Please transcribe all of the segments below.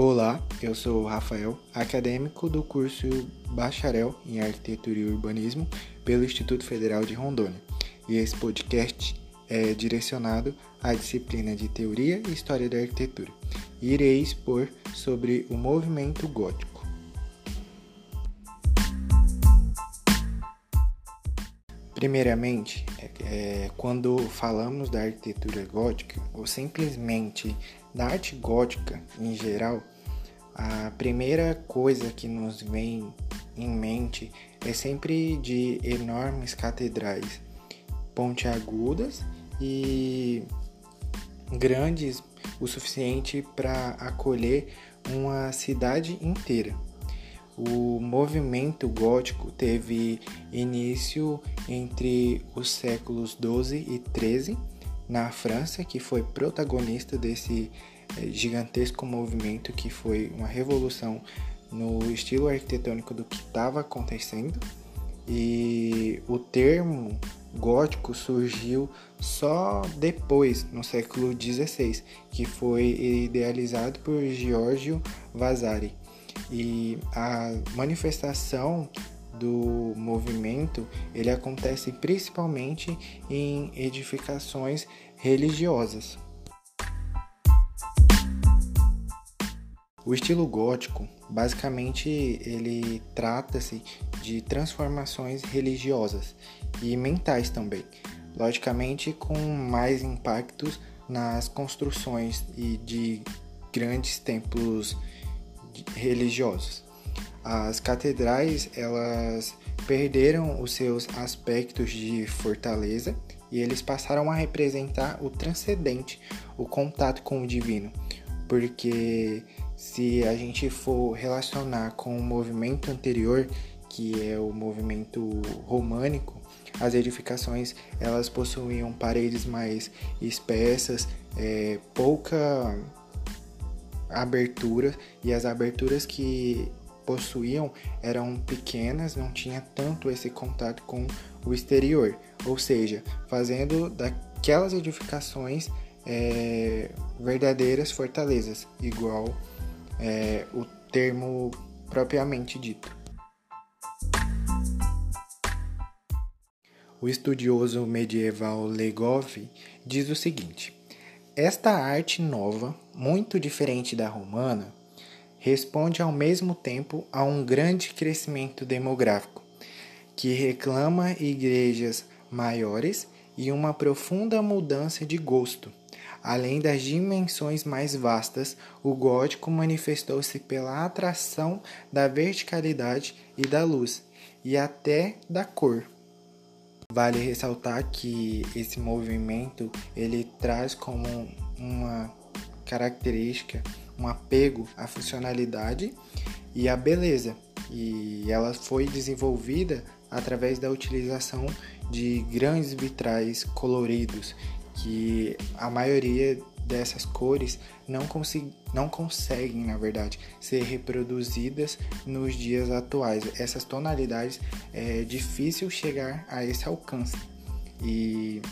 Olá, eu sou o Rafael, acadêmico do curso Bacharel em Arquitetura e Urbanismo pelo Instituto Federal de Rondônia. E esse podcast é direcionado à disciplina de Teoria e História da Arquitetura. Irei expor sobre o movimento gótico. Primeiramente, é, quando falamos da arquitetura gótica, ou simplesmente da arte gótica em geral, a primeira coisa que nos vem em mente é sempre de enormes catedrais pontiagudas e grandes o suficiente para acolher uma cidade inteira. O movimento gótico teve início entre os séculos 12 e 13 na França, que foi protagonista desse eh, gigantesco movimento que foi uma revolução no estilo arquitetônico do que estava acontecendo. E o termo gótico surgiu só depois, no século XVI, que foi idealizado por Giorgio Vasari. E a manifestação do movimento ele acontece principalmente em edificações religiosas. O estilo gótico, basicamente, ele trata-se de transformações religiosas e mentais também, logicamente com mais impactos nas construções e de grandes templos religiosos. As catedrais, elas perderam os seus aspectos de fortaleza e eles passaram a representar o transcendente, o contato com o divino. Porque se a gente for relacionar com o movimento anterior, que é o movimento românico, as edificações elas possuíam paredes mais espessas, é, pouca abertura e as aberturas que possuíam eram pequenas, não tinha tanto esse contato com o exterior, ou seja, fazendo daquelas edificações é, verdadeiras fortalezas, igual é, o termo propriamente dito. O estudioso medieval Legov diz o seguinte: esta arte nova, muito diferente da romana, responde ao mesmo tempo a um grande crescimento demográfico, que reclama igrejas maiores e uma profunda mudança de gosto. Além das dimensões mais vastas, o gótico manifestou-se pela atração da verticalidade e da luz, e até da cor. Vale ressaltar que esse movimento ele traz como uma característica um apego à funcionalidade e à beleza, e ela foi desenvolvida através da utilização de grandes vitrais coloridos, que a maioria dessas cores não, não conseguem, na verdade, ser reproduzidas nos dias atuais. Essas tonalidades é difícil chegar a esse alcance. E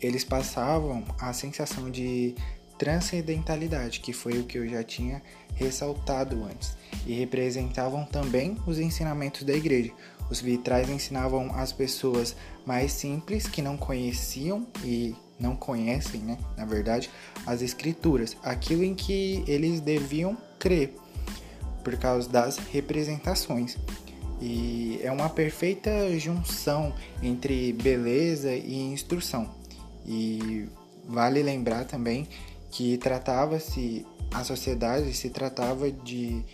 eles passavam a sensação de transcendentalidade, que foi o que eu já tinha ressaltado antes, e representavam também os ensinamentos da igreja. Os vitrais ensinavam as pessoas mais simples que não conheciam e não conhecem, né, na verdade, as escrituras, aquilo em que eles deviam crer, por causa das representações. E é uma perfeita junção entre beleza e instrução. E vale lembrar também que tratava-se a sociedade se tratava de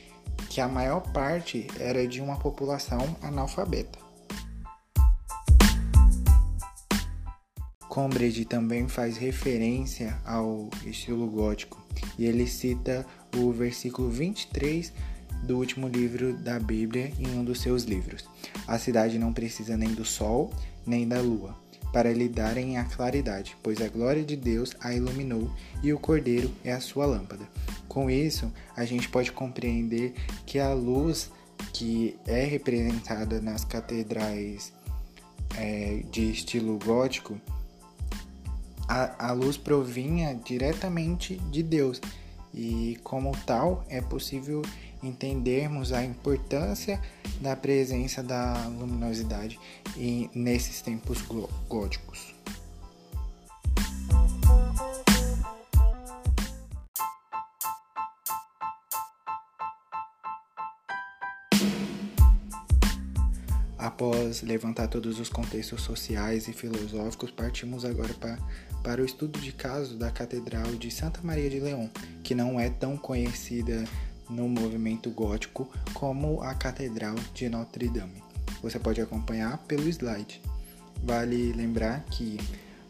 que a maior parte era de uma população analfabeta. Combridge também faz referência ao estilo gótico e ele cita o versículo 23 do último livro da Bíblia em um dos seus livros. A cidade não precisa nem do sol nem da lua para lhe darem a claridade, pois a glória de Deus a iluminou e o cordeiro é a sua lâmpada. Com isso, a gente pode compreender que a luz que é representada nas catedrais é, de estilo gótico a, a luz provinha diretamente de Deus e, como tal, é possível entendermos a importância da presença da luminosidade nesses tempos góticos. Após levantar todos os contextos sociais e filosóficos, partimos agora para, para o estudo de caso da Catedral de Santa Maria de León, que não é tão conhecida no movimento gótico como a Catedral de Notre Dame. Você pode acompanhar pelo slide. Vale lembrar que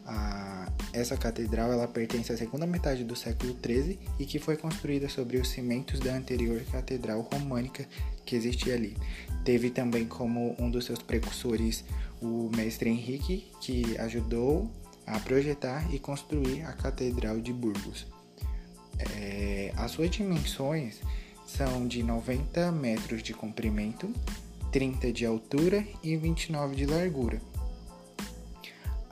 a, essa catedral ela pertence à segunda metade do século XIII e que foi construída sobre os cimentos da anterior catedral românica que existia ali. Teve também como um dos seus precursores o mestre Henrique, que ajudou a projetar e construir a Catedral de Burgos. É, as suas dimensões são de 90 metros de comprimento, 30 de altura e 29 de largura.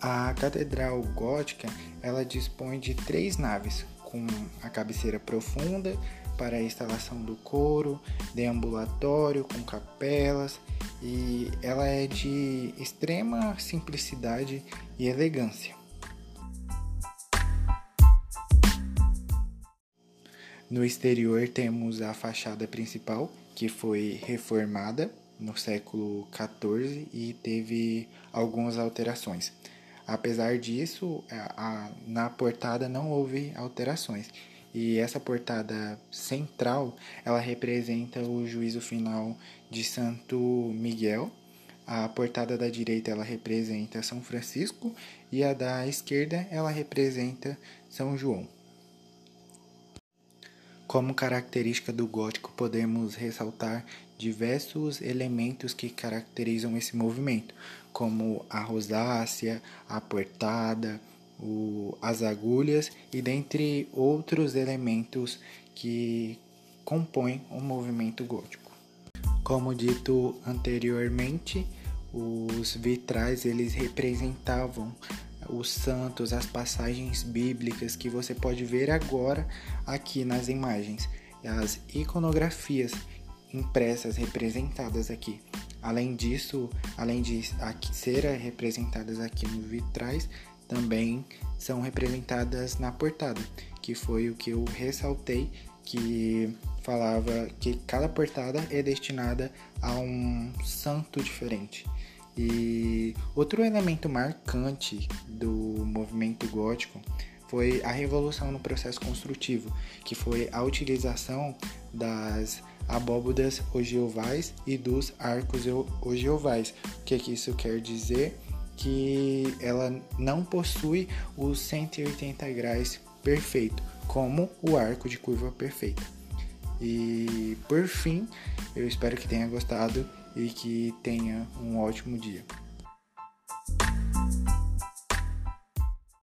A catedral gótica ela dispõe de três naves, com a cabeceira profunda para a instalação do coro, deambulatório com capelas e ela é de extrema simplicidade e elegância. No exterior temos a fachada principal, que foi reformada no século XIV e teve algumas alterações. Apesar disso, a, a, na portada não houve alterações. E essa portada central, ela representa o juízo final de Santo Miguel. A portada da direita ela representa São Francisco e a da esquerda ela representa São João. Como característica do gótico, podemos ressaltar diversos elementos que caracterizam esse movimento, como a rosácea, a portada, o, as agulhas e dentre outros elementos que compõem o movimento gótico. Como dito anteriormente, os vitrais eles representavam os santos, as passagens bíblicas que você pode ver agora aqui nas imagens, as iconografias impressas, representadas aqui. Além disso, além de ser representadas aqui nos vitrais, também são representadas na portada, que foi o que eu ressaltei, que falava que cada portada é destinada a um santo diferente. E outro elemento marcante do movimento gótico foi a revolução no processo construtivo, que foi a utilização das abóbodas ogiovais e dos arcos ogiovais. O que, que isso quer dizer? Que ela não possui os 180 graus perfeito, como o arco de curva perfeita. E por fim, eu espero que tenha gostado e que tenha um ótimo dia.